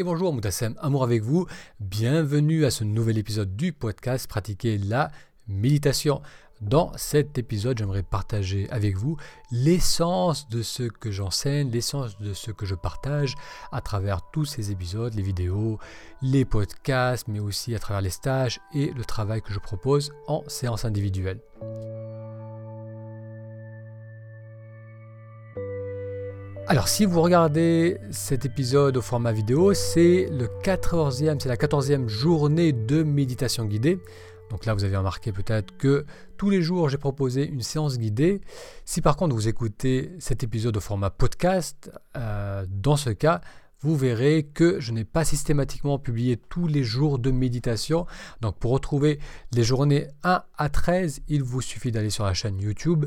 Et bonjour Moutassem, amour avec vous. Bienvenue à ce nouvel épisode du podcast Pratiquer la méditation. Dans cet épisode, j'aimerais partager avec vous l'essence de ce que j'enseigne, l'essence de ce que je partage à travers tous ces épisodes, les vidéos, les podcasts, mais aussi à travers les stages et le travail que je propose en séance individuelle. Alors si vous regardez cet épisode au format vidéo, c'est le 14e, c'est la 14e journée de méditation guidée. Donc là, vous avez remarqué peut-être que tous les jours, j'ai proposé une séance guidée. Si par contre vous écoutez cet épisode au format podcast, euh, dans ce cas, vous verrez que je n'ai pas systématiquement publié tous les jours de méditation. Donc pour retrouver les journées 1 à 13, il vous suffit d'aller sur la chaîne YouTube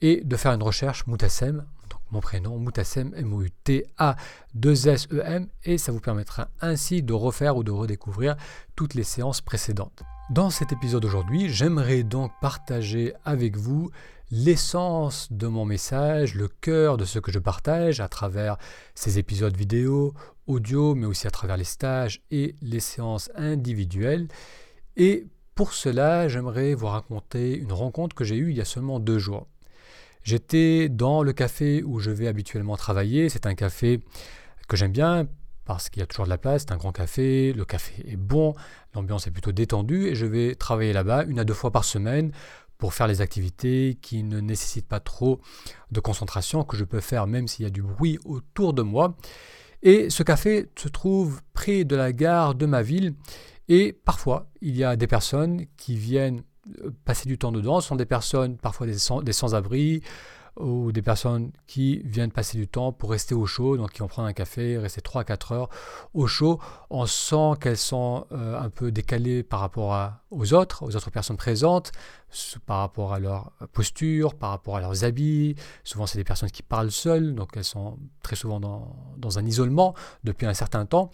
et de faire une recherche Moutassem, mon prénom, Moutassem, M-O-U-T-A-2-S-E-M, et ça vous permettra ainsi de refaire ou de redécouvrir toutes les séances précédentes. Dans cet épisode aujourd'hui, j'aimerais donc partager avec vous l'essence de mon message, le cœur de ce que je partage à travers ces épisodes vidéo, audio, mais aussi à travers les stages et les séances individuelles. Et pour cela, j'aimerais vous raconter une rencontre que j'ai eue il y a seulement deux jours. J'étais dans le café où je vais habituellement travailler. C'est un café que j'aime bien parce qu'il y a toujours de la place, c'est un grand café, le café est bon, l'ambiance est plutôt détendue et je vais travailler là-bas une à deux fois par semaine pour faire les activités qui ne nécessitent pas trop de concentration, que je peux faire même s'il y a du bruit autour de moi. Et ce café se trouve près de la gare de ma ville et parfois il y a des personnes qui viennent passer du temps dedans sont des personnes, parfois des, sans, des sans-abri, ou des personnes qui viennent passer du temps pour rester au chaud, donc qui vont prendre un café, rester 3-4 heures au chaud. On sent qu'elles sont euh, un peu décalées par rapport à, aux autres, aux autres personnes présentes, par rapport à leur posture, par rapport à leurs habits. Souvent, c'est des personnes qui parlent seules, donc elles sont très souvent dans, dans un isolement depuis un certain temps.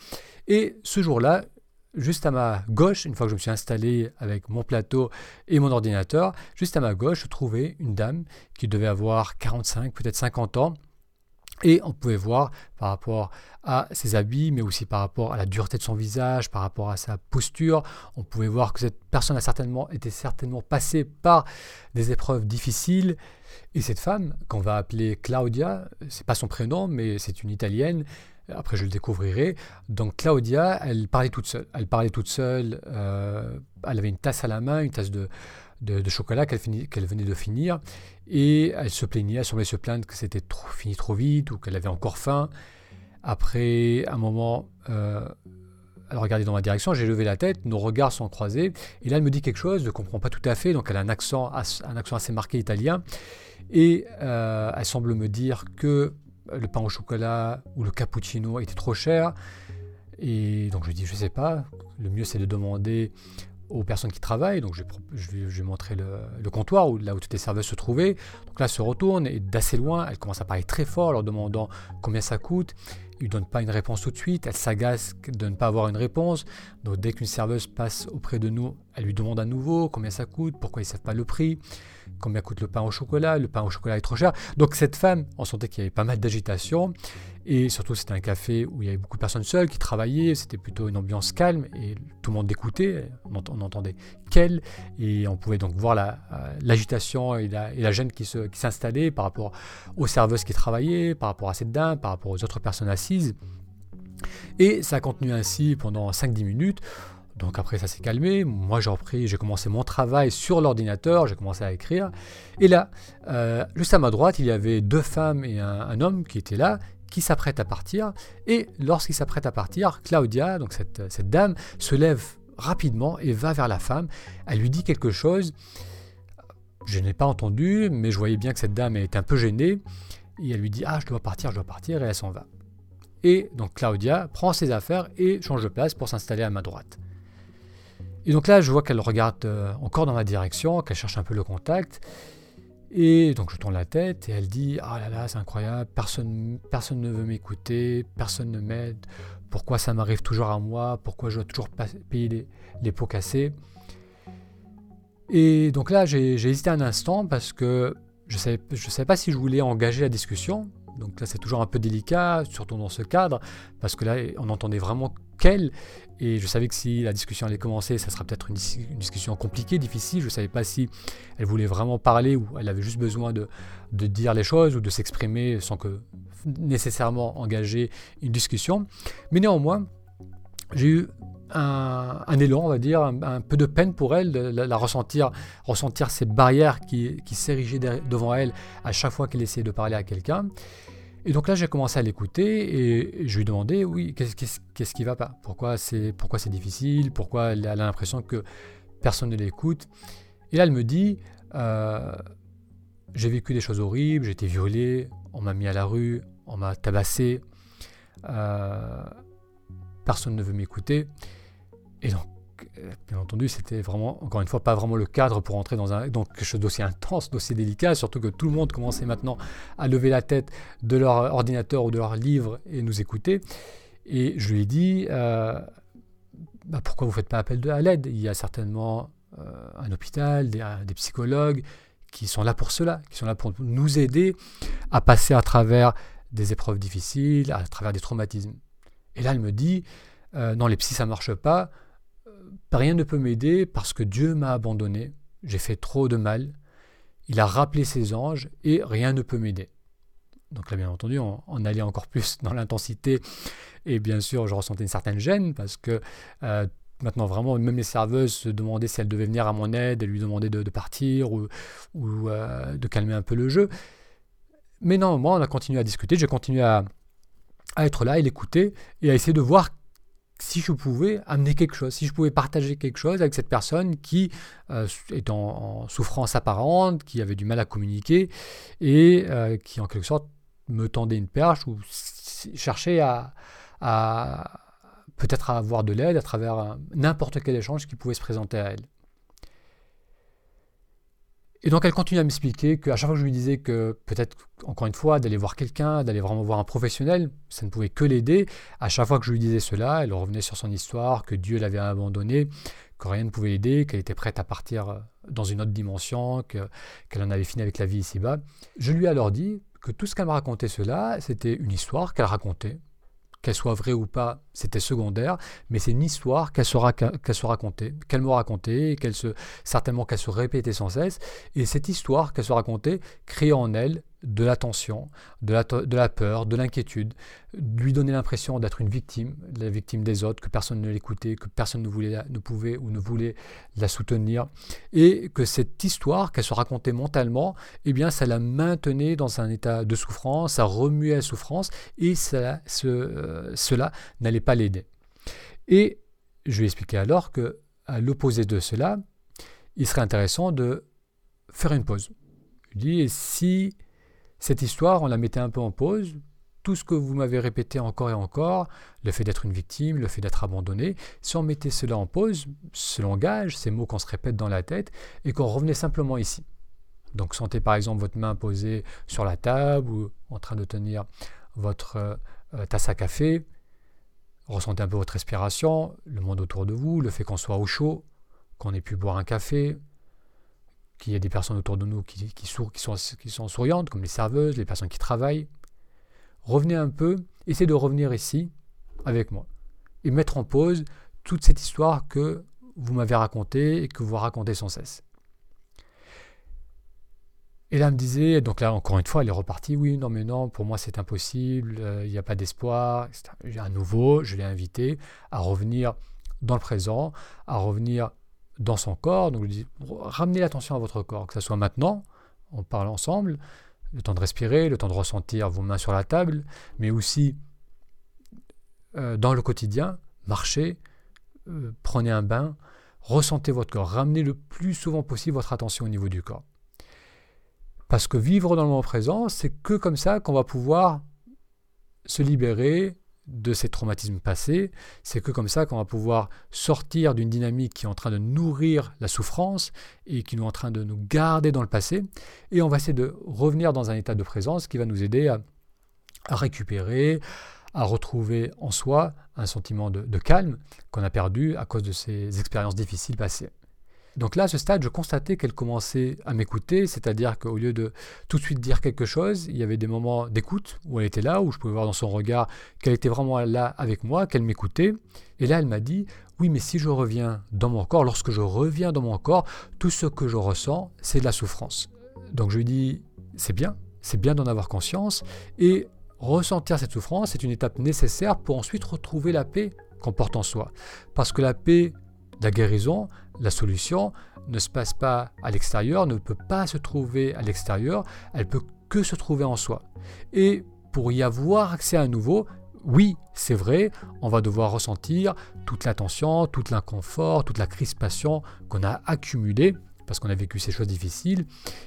Et ce jour-là, juste à ma gauche, une fois que je me suis installé avec mon plateau et mon ordinateur, juste à ma gauche, je trouvais une dame qui devait avoir 45, peut-être 50 ans. Et on pouvait voir par rapport à ses habits, mais aussi par rapport à la dureté de son visage, par rapport à sa posture, on pouvait voir que cette personne a certainement été certainement passée par des épreuves difficiles. Et cette femme, qu'on va appeler Claudia, c'est pas son prénom, mais c'est une italienne, après, je le découvrirai. Donc, Claudia, elle parlait toute seule. Elle parlait toute seule. Euh, elle avait une tasse à la main, une tasse de, de, chocolat qu'elle venait de finir. Et elle se plaignait, elle semblait se plaindre que c'était fini trop vite ou qu'elle avait encore faim. Après un moment, euh, elle regardait dans ma direction, j'ai levé la tête, nos regards sont croisés. Et là, elle me dit quelque chose, je ne comprends pas tout à fait. Donc, elle a un accent, un accent assez marqué italien. Et euh, elle semble me dire que le pain au chocolat ou le cappuccino était trop cher. Et donc je lui dis, je sais pas, le mieux c'est de demander aux personnes qui travaillent. Donc je, je, je lui ai montré le, comptoir, où, là où toutes les serveuses se trouvaient. Donc là, elle se retourne et d'assez loin, elle commence à parler très fort, leur demandant combien ça coûte. Ils ne donnent pas une réponse tout de suite, elle s'agace de ne pas avoir une réponse. Donc dès qu'une serveuse passe auprès de nous, elle lui demande à nouveau combien ça coûte, pourquoi ils ne savent pas le prix combien coûte le pain au chocolat, le pain au chocolat est trop cher. Donc cette femme, on sentait qu'il y avait pas mal d'agitation, et surtout c'était un café où il y avait beaucoup de personnes seules qui travaillaient, c'était plutôt une ambiance calme, et tout le monde écoutait, on, entendait qu'elle, et on pouvait donc voir euh, l'agitation et, la, gêne qui s'installait par rapport aux serveuses qui travaillaient, par rapport à cette dame, par rapport aux autres personnes assises. Et ça a continué ainsi pendant 5-10 minutes. Donc après ça s'est calmé, moi j'ai repris, j'ai commencé mon travail sur l'ordinateur, j'ai commencé à écrire. Et là, euh, juste à ma droite, il y avait deux femmes et un, homme qui étaient là, qui s'apprêtent à partir. Et lorsqu'ils s'apprêtent à partir, Claudia, donc cette, cette dame, se lève rapidement et va vers la femme. Elle lui dit quelque chose. Je n'ai pas entendu, mais je voyais bien que cette dame était un peu gênée. Et elle lui dit Ah, je dois partir, je dois partir, et elle s'en va. Et donc Claudia prend ses affaires et change de place pour s'installer à ma droite. Et donc là, je vois qu'elle regarde euh, encore dans ma direction, qu'elle cherche un peu le contact. Et donc je tourne la tête et elle dit Ah là là, c'est incroyable, personne, personne ne veut m'écouter, personne ne m'aide. Pourquoi ça m'arrive toujours à moi? Pourquoi je dois toujours payer les, pots cassés Et donc là, j'ai hésité un instant parce que je ne savais, je pas si je voulais engager la discussion. Donc là, c'est toujours un peu délicat, surtout dans ce cadre, parce que là, on entendait vraiment qu'elle. Et je savais que si la discussion allait commencer, ça sera peut-être une, discussion compliquée, difficile. Je ne savais pas si elle voulait vraiment parler ou elle avait juste besoin de, dire les choses ou de s'exprimer sans que nécessairement engager une discussion. Mais néanmoins, j'ai eu un, élan, on va dire, un, peu de peine pour elle, de la, ressentir, ressentir ces barrières qui, qui s'érigeaient devant elle à chaque fois qu'elle essayait de parler à quelqu'un. Et donc là, j'ai commencé à l'écouter et je lui demandais, oui, qu'est-ce qui va pas? Pourquoi c'est pourquoi c'est difficile? Pourquoi elle a l'impression que personne ne l'écoute? Et là, elle me dit, euh, j'ai vécu des choses horribles, j'ai été violée, on m'a mis à la rue, on m'a tabassé, euh, personne ne veut m'écouter. Et donc, euh, bien entendu, c'était vraiment, encore une fois, pas vraiment le cadre pour entrer dans un donc, quelque chose d'aussi intense, d'aussi délicat, surtout que tout le monde commençait maintenant à lever la tête de leur ordinateur ou de leur livre et nous écouter. Et je lui ai dit, euh, bah, pourquoi vous ne faites pas appel à l'aide? Il y a certainement euh, un hôpital, des, des, psychologues qui sont là pour cela, qui sont là pour nous aider à passer à travers des épreuves difficiles, à travers des traumatismes. Et là, elle me dit, non, les psys, ça ne marche pas Rien ne peut m'aider parce que Dieu m'a abandonné, j'ai fait trop de mal, il a rappelé ses anges et rien ne peut m'aider. Donc là, bien entendu, on, allait encore plus dans l'intensité et bien sûr, je ressentais une certaine gêne parce que euh, maintenant, vraiment, même les serveuses se demandaient si elles devaient venir à mon aide et lui demander de, partir ou, euh, de calmer un peu le jeu. Mais non, moi, on a continué à discuter, j'ai continué à, à être là et l'écouter et à essayer de voir si je pouvais amener quelque chose, si je pouvais partager quelque chose avec cette personne qui euh, est en, souffrance apparente, qui avait du mal à communiquer et euh, qui en quelque sorte me tendait une perche ou cherchait à, peut-être avoir de l'aide à travers n'importe quel échange qui pouvait se présenter à elle. Et donc elle continue à m'expliquer qu'à chaque fois que je lui disais que peut-être, encore une fois, d'aller voir quelqu'un, d'aller vraiment voir un professionnel, ça ne pouvait que l'aider, à chaque fois que je lui disais cela, elle revenait sur son histoire, que Dieu l'avait abandonnée, que rien ne pouvait l'aider, qu'elle était prête à partir euh, dans une autre dimension, qu'elle en avait fini avec la vie ici-bas. Je lui ai alors dit que tout ce qu'elle me racontait cela, c'était une histoire qu'elle racontait, qu'elle soit vraie ou pas, c'était secondaire, mais c'est une histoire qu'elle se, qu'elle se racontait, qu'elle me racontait, qu'elle se, certainement qu'elle se répétait sans cesse, et cette histoire qu'elle se racontait créait en elle de l'attention, de la, peur, de l'inquiétude, lui donner l'impression d'être une victime, la victime des autres, que personne ne l'écoutait, que personne ne, voulait, ne pouvait ou ne voulait la soutenir, et que cette histoire qu'elle se racontait mentalement, eh bien, ça la maintenait dans un état de souffrance, ça remuait la souffrance, et ça, euh, cela n'allait pas l'aider. Et je lui ai expliqué alors que, à l'opposé de cela, il serait intéressant de faire une pause. Je lui dit, et si cette histoire, on la mettait un peu en pause. Tout ce que vous m'avez répété encore et encore, le fait d'être une victime, le fait d'être abandonné, si on mettait cela en pause, ce langage, ces mots qu'on se répète dans la tête, et qu'on revenait simplement ici. Donc sentez par exemple votre main posée sur la table ou en train de tenir votre euh, tasse à café. Ressentez un peu votre respiration, le monde autour de vous, le fait qu'on soit au chaud, qu'on ait pu boire un café, qu'il y a des personnes autour de nous qui, sont, qui sont souriantes, comme les serveuses, les personnes qui travaillent. Revenez un peu, essayez de revenir ici avec moi et mettre en pause toute cette histoire que vous m'avez racontée et que vous racontez sans cesse. Et là, elle me disait, donc là, encore une fois, elle est repartie, oui, non, mais non, pour moi, c'est impossible, euh, il n'y a pas d'espoir. À nouveau, je l'ai invité à revenir dans le présent, à revenir dans son corps. Donc je dis, ramenez l'attention à votre corps, que ce soit maintenant, on parle ensemble, le temps de respirer, le temps de ressentir vos mains sur la table, mais aussi euh, dans le quotidien, marchez, euh, prenez un bain, ressentez votre corps, ramenez le plus souvent possible votre attention au niveau du corps. Parce que vivre dans le moment présent, c'est que comme ça qu'on va pouvoir se libérer de ces traumatismes passés, c'est que comme ça qu'on va pouvoir sortir d'une dynamique qui est en train de nourrir la souffrance et qui est en train de nous garder dans le passé, et on va essayer de revenir dans un état de présence qui va nous aider à, récupérer, à retrouver en soi un sentiment de, calme qu'on a perdu à cause de ces expériences difficiles passées. Donc là, à ce stade, je constatais qu'elle commençait à m'écouter, c'est-à-dire qu'au lieu de tout de suite dire quelque chose, il y avait des moments d'écoute où elle était là, où je pouvais voir dans son regard qu'elle était vraiment là avec moi, qu'elle m'écoutait. Et là, elle m'a dit, oui, mais si je reviens dans mon corps, lorsque je reviens dans mon corps, tout ce que je ressens, c'est de la souffrance. Donc je lui dis, c'est bien, c'est bien d'en avoir conscience, et ressentir cette souffrance est une étape nécessaire pour ensuite retrouver la paix qu'on porte en soi. Parce que la paix, la guérison, la solution ne se passe pas à l'extérieur, ne peut pas se trouver à l'extérieur, elle peut que se trouver en soi. Et pour y avoir accès à nouveau, oui, c'est vrai, on va devoir ressentir toute la tension, tout l'inconfort, toute la crispation qu'on a accumulée parce qu'on a vécu ces choses difficiles.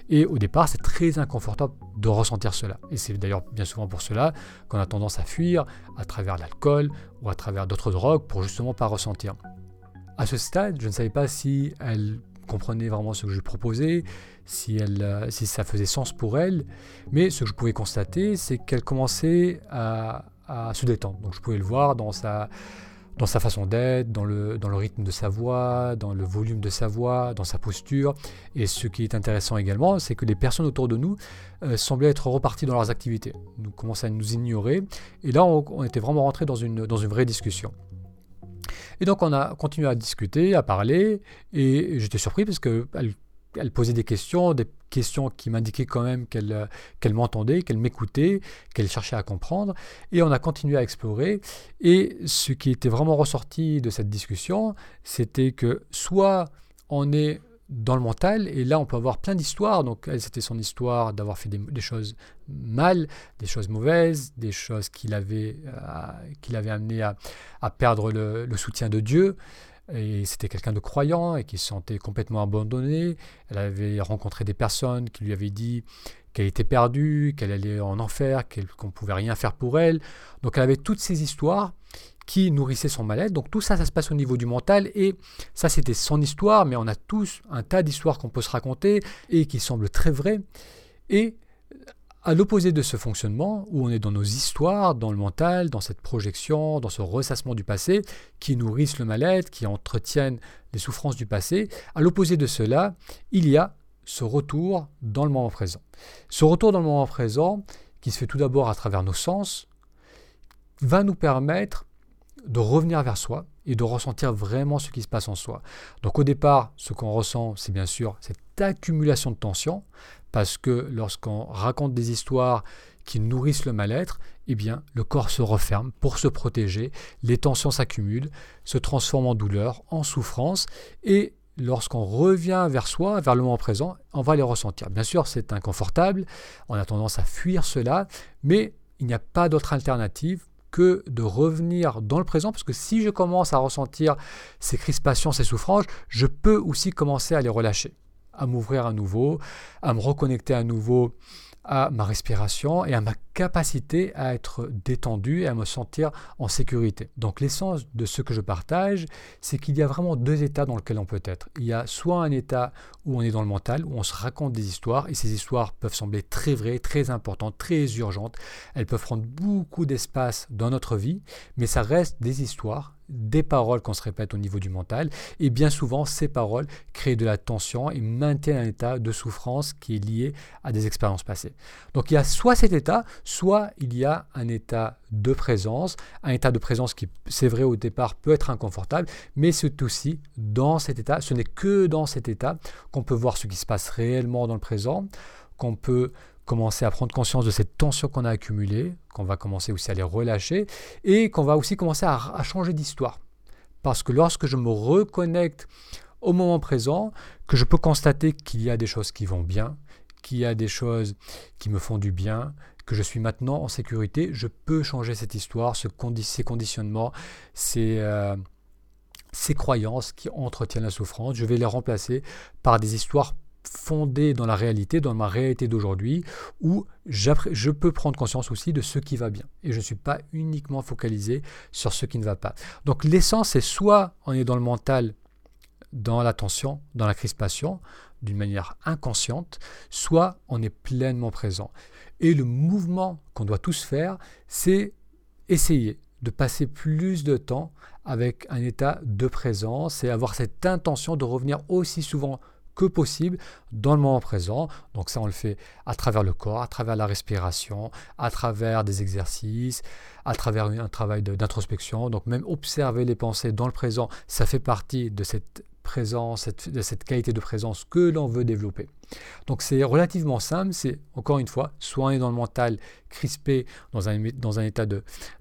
Et au départ, c'est très inconfortable de ressentir cela. Et c'est d'ailleurs bien souvent pour cela qu'on a tendance à fuir à travers l'alcool ou à travers d'autres drogues pour justement pas ressentir. À ce stade, je ne savais pas si elle comprenait vraiment ce que je proposais, si, elle, euh, si ça faisait sens pour elle, mais ce que je pouvais constater, c'est qu'elle commençait à, se détendre. Donc je pouvais le voir dans sa, dans sa façon d'être, dans le, dans le rythme de sa voix, dans le volume de sa voix, dans sa posture. Et ce qui est intéressant également, c'est que les personnes autour de nous euh, semblaient être reparties dans leurs activités, nous commençaient à nous ignorer. Et là, on, on était vraiment rentré dans une, dans une vraie discussion. Et donc on a continué à discuter, à parler, et j'étais surpris parce qu'elle elle posait des questions, des questions qui m'indiquaient quand même qu'elle qu'elle m'entendait, qu'elle m'écoutait, qu'elle cherchait à comprendre. Et on a continué à explorer. Et ce qui était vraiment ressorti de cette discussion, c'était que soit on est dans le mental. Et là, on peut avoir plein d'histoires. Donc, elle, c'était son histoire d'avoir fait des, choses mal, des choses mauvaises, des choses qui l'avaient euh, amené à, perdre le, soutien de Dieu. Et c'était quelqu'un de croyant et qui se sentait complètement abandonné. Elle avait rencontré des personnes qui lui avaient dit qu'elle était perdue, qu'elle allait en enfer, qu'on ne pouvait rien faire pour elle. Donc elle avait toutes ces histoires qui nourrissait son mal-être. Donc tout ça, ça se passe au niveau du mental et ça, c'était son histoire, mais on a tous un tas d'histoires qu'on peut se raconter et qui semblent très vraies. Et à l'opposé de ce fonctionnement, où on est dans nos histoires, dans le mental, dans cette projection, dans ce ressassement du passé, qui nourrissent le mal-être, qui entretiennent les souffrances du passé, à l'opposé de cela, il y a ce retour dans le moment présent. Ce retour dans le moment présent, qui se fait tout d'abord à travers nos sens, va nous permettre de revenir vers soi et de ressentir vraiment ce qui se passe en soi. Donc au départ, ce qu'on ressent, c'est bien sûr cette accumulation de tension, parce que lorsqu'on raconte des histoires qui nourrissent le mal-être, eh bien le corps se referme pour se protéger, les tensions s'accumulent, se transforment en douleur, en souffrance, et lorsqu'on revient vers soi, vers le moment présent, on va les ressentir. Bien sûr, c'est inconfortable, on a tendance à fuir cela, mais il n'y a pas d'autre alternative que de revenir dans le présent, parce que si je commence à ressentir ces crispations, ces souffrances, je peux aussi commencer à les relâcher, à m'ouvrir à nouveau, à me reconnecter à nouveau à ma respiration et à ma capacité à être détendu et à me sentir en sécurité. Donc l'essence de ce que je partage, c'est qu'il y a vraiment deux états dans lesquels on peut être. Il y a soit un état où on est dans le mental, où on se raconte des histoires, et ces histoires peuvent sembler très vraies, très importantes, très urgentes. Elles peuvent prendre beaucoup d'espace dans notre vie, mais ça reste des histoires des paroles qu'on se répète au niveau du mental, et bien souvent ces paroles créent de la tension et maintiennent un état de souffrance qui est lié à des expériences passées. Donc il y a soit cet état, soit il y a un état de présence, un état de présence qui, c'est vrai au départ, peut être inconfortable, mais c'est aussi dans cet état, ce n'est que dans cet état qu'on peut voir ce qui se passe réellement dans le présent, qu'on peut commencer à prendre conscience de cette tension qu'on a accumulée, qu'on va commencer aussi à les relâcher, et qu'on va aussi commencer à, changer d'histoire. Parce que lorsque je me reconnecte au moment présent, que je peux constater qu'il y a des choses qui vont bien, qu'il y a des choses qui me font du bien, que je suis maintenant en sécurité, je peux changer cette histoire, ce ces conditionnements, ces, euh, ces croyances qui entretiennent la souffrance, je vais les remplacer par des histoires fondée dans la réalité, dans ma réalité d'aujourd'hui, où je peux prendre conscience aussi de ce qui va bien. Et je ne suis pas uniquement focalisé sur ce qui ne va pas. Donc l'essence, c'est soit on est dans le mental, dans la tension, dans la crispation, d'une manière inconsciente, soit on est pleinement présent. Et le mouvement qu'on doit tous faire, c'est essayer de passer plus de temps avec un état de présence et avoir cette intention de revenir aussi souvent que possible dans le moment présent. Donc ça, on le fait à travers le corps, à travers la respiration, à travers des exercices, à travers un travail d'introspection. Donc même observer les pensées dans le présent, ça fait partie de cette présence, cette qualité de présence que l'on veut développer. Donc c'est relativement simple, c'est encore une fois, soit on est dans le mental crispé, dans un, dans un état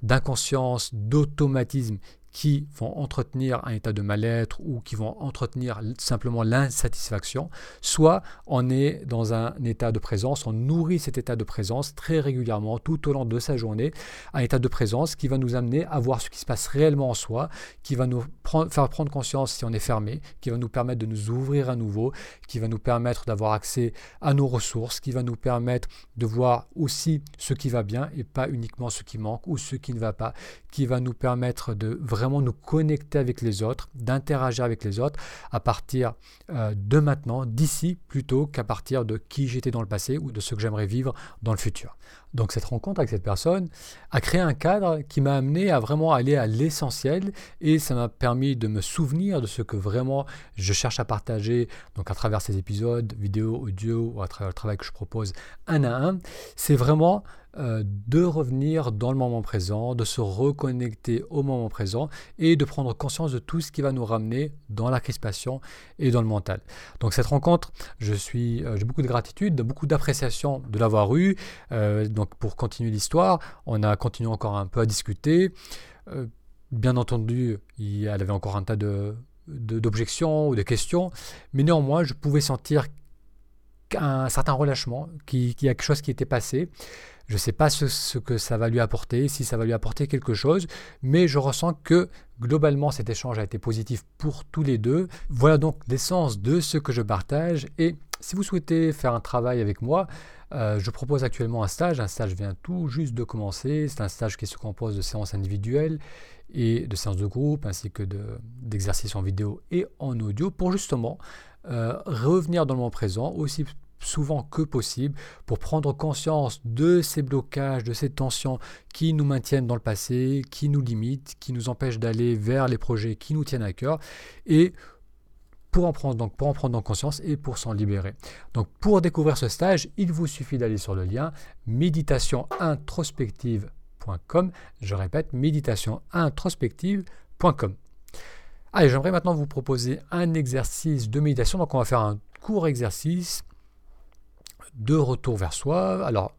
d'inconscience, d'automatisme qui vont entretenir un état de mal-être ou qui vont entretenir simplement l'insatisfaction, soit on est dans un état de présence, on nourrit cet état de présence très régulièrement tout au long de sa journée, un état de présence qui va nous amener à voir ce qui se passe réellement en soi, qui va nous faire prendre conscience si on est fermé, qui va nous permettre de nous ouvrir à nouveau, qui va nous permettre d'avoir accès à nos ressources, qui va nous permettre de voir aussi ce qui va bien et pas uniquement ce qui manque ou ce qui ne va pas, qui va nous permettre de vraiment nous connecter avec les autres, d'interagir avec les autres à partir euh, de maintenant, d'ici, plutôt qu'à partir de qui j'étais dans le passé ou de ce que j'aimerais vivre dans le futur. Donc cette rencontre avec cette personne a créé un cadre qui m'a amené à vraiment aller à l'essentiel et ça m'a permis de me souvenir de ce que vraiment je cherche à partager donc à travers ces épisodes, vidéo, audio ou à travers le travail que je propose un à un. C'est vraiment euh, de revenir dans le moment présent, de se reconnecter au moment présent et de prendre conscience de tout ce qui va nous ramener dans la crispation et dans le mental. Donc cette rencontre, je suis, euh, j'ai beaucoup de gratitude, beaucoup d'appréciation de l'avoir eue. Euh, donc pour continuer l'histoire, on a continué encore un peu à discuter. bien entendu, il, elle avait encore un tas de, d'objections ou de questions, mais néanmoins, je pouvais sentir un certain relâchement, qu'il y a quelque chose qui était passé. Je ne sais pas ce, que ça va lui apporter, si ça va lui apporter quelque chose, mais je ressens que globalement cet échange a été positif pour tous les deux. Voilà donc l'essence de ce que je partage. Et si vous souhaitez faire un travail avec moi, euh, je propose actuellement un stage. Un stage vient tout juste de commencer. C'est un stage qui se compose de séances individuelles et de séances de groupe, ainsi que d'exercices en vidéo et en audio, pour justement euh, revenir dans le moment présent, aussi souvent que possible pour prendre conscience de ces blocages, de ces tensions qui nous maintiennent dans le passé, qui nous limitent, qui nous empêchent d'aller vers les projets qui nous tiennent à cœur et pour en prendre en conscience et pour s'en libérer. Donc pour découvrir ce stage, il vous suffit d'aller sur le lien méditationintrospective.com. Je répète méditationintrospective.com. Allez, j'aimerais maintenant vous proposer un exercice de méditation. Donc on va faire un court exercice de retour vers soi. Alors,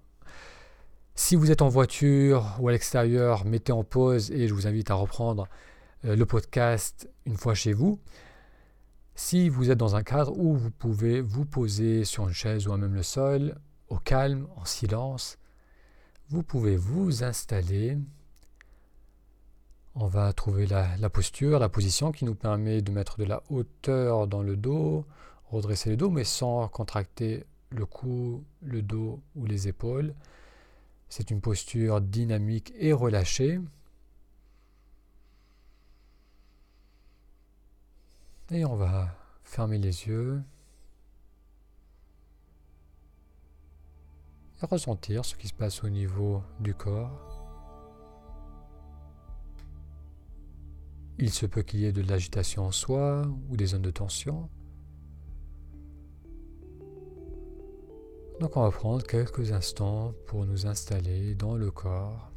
si vous êtes en voiture ou à l'extérieur, mettez en pause et je vous invite à reprendre euh, le podcast une fois chez vous. Si vous êtes dans un cadre où vous pouvez vous poser sur une chaise ou même le sol, au calme, en silence, vous pouvez vous installer. On va trouver la, la, posture, la position qui nous permet de mettre de la hauteur dans le dos, redresser le dos, mais sans contracter le cou, le dos ou les épaules. C'est une posture dynamique et relâchée. Et on va fermer les yeux et ressentir ce qui se passe au niveau du corps. Il se peut qu'il y ait de l'agitation en soi ou des zones de tension. Donc on va prendre quelques instants pour nous installer dans le corps.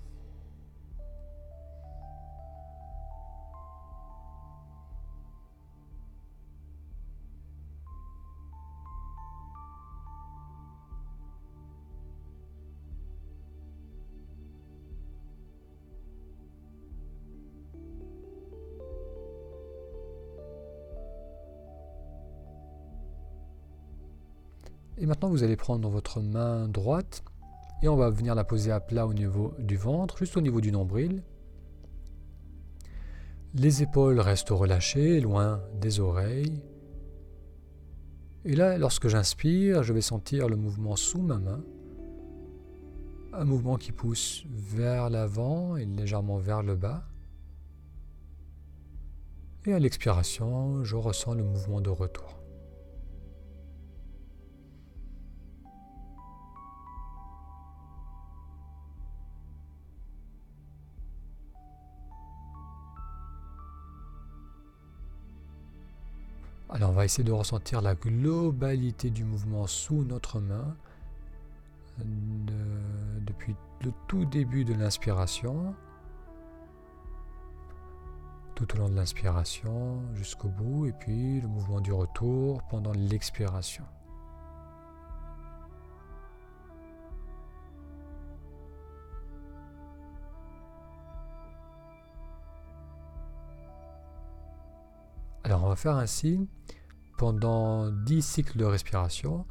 Et maintenant, vous allez prendre votre main droite et on va venir la poser à plat au niveau du ventre, juste au niveau du nombril. Les épaules restent relâchées, loin des oreilles. Et là, lorsque j'inspire, je vais sentir le mouvement sous ma main. Un mouvement qui pousse vers l'avant et légèrement vers le bas. Et à l'expiration, je ressens le mouvement de retour. Alors on va essayer de ressentir la globalité du mouvement sous notre main depuis le tout début de l'inspiration, tout au long de l'inspiration jusqu'au bout, et puis le mouvement du retour pendant l'expiration. Faire ainsi pendant 10 cycles de respiration.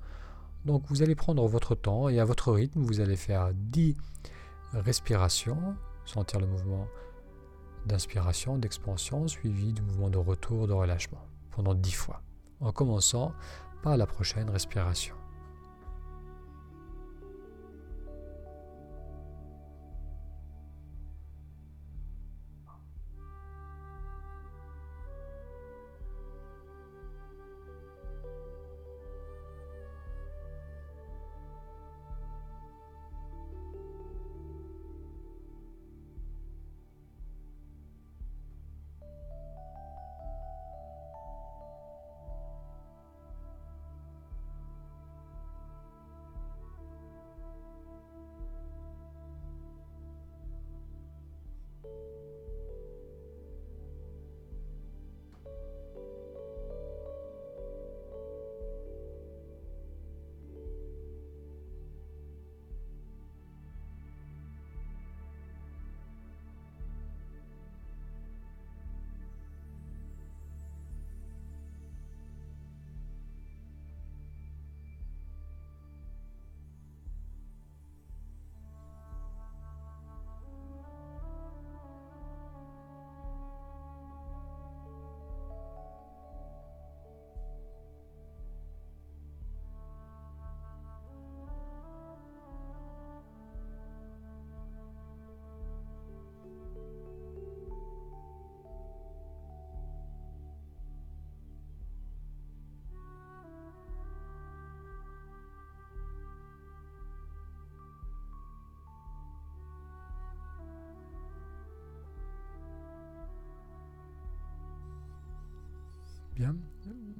Donc vous allez prendre votre temps et à votre rythme, vous allez faire 10 respirations, sentir le mouvement d'inspiration, d'expansion, suivi du mouvement de retour, de relâchement, pendant 10 fois, en commençant par la prochaine respiration.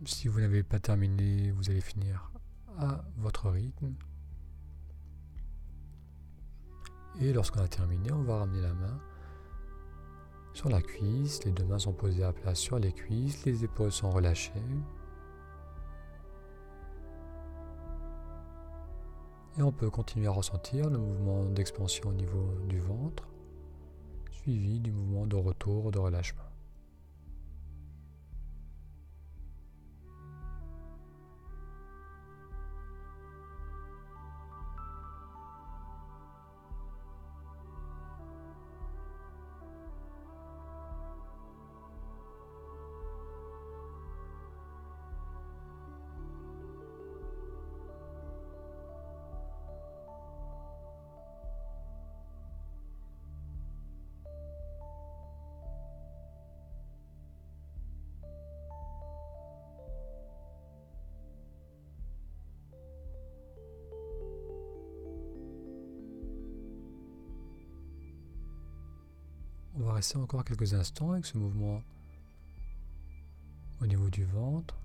Si vous n'avez pas terminé, vous allez finir à votre rythme. Et lorsqu'on a terminé, on va ramener la main sur la cuisse. Les deux mains sont posées à plat sur les cuisses. Les épaules sont relâchées. Et on peut continuer à ressentir le mouvement d'expansion au niveau du ventre, suivi du mouvement de retour, de relâchement. On va rester encore quelques instants avec ce mouvement au niveau du ventre.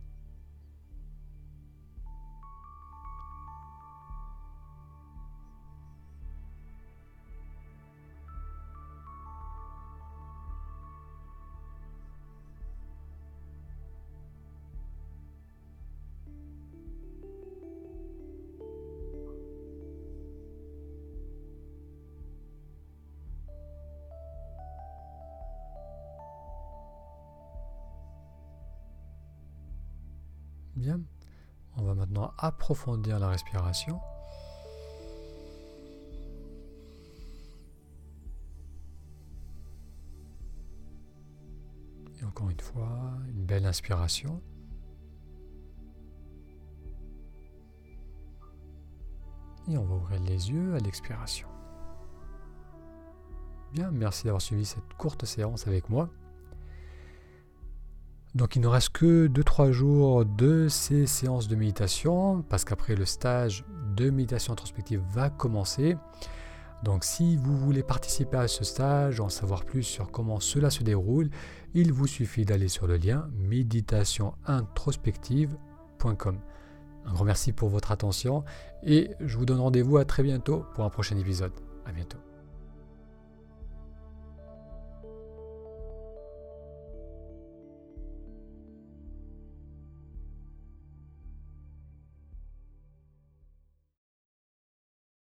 On va maintenant approfondir la respiration. Et encore une fois, une belle inspiration. Et on va ouvrir les yeux à l'expiration. Bien, merci d'avoir suivi cette courte séance avec moi. Donc il ne reste que 2-3 jours de ces séances de méditation, parce qu'après le stage de méditation introspective va commencer. Donc si vous voulez participer à ce stage, en savoir plus sur comment cela se déroule, il vous suffit d'aller sur le lien méditationintrospective.com. Un grand merci pour votre attention et je vous donne rendez-vous à très bientôt pour un prochain épisode. À bientôt.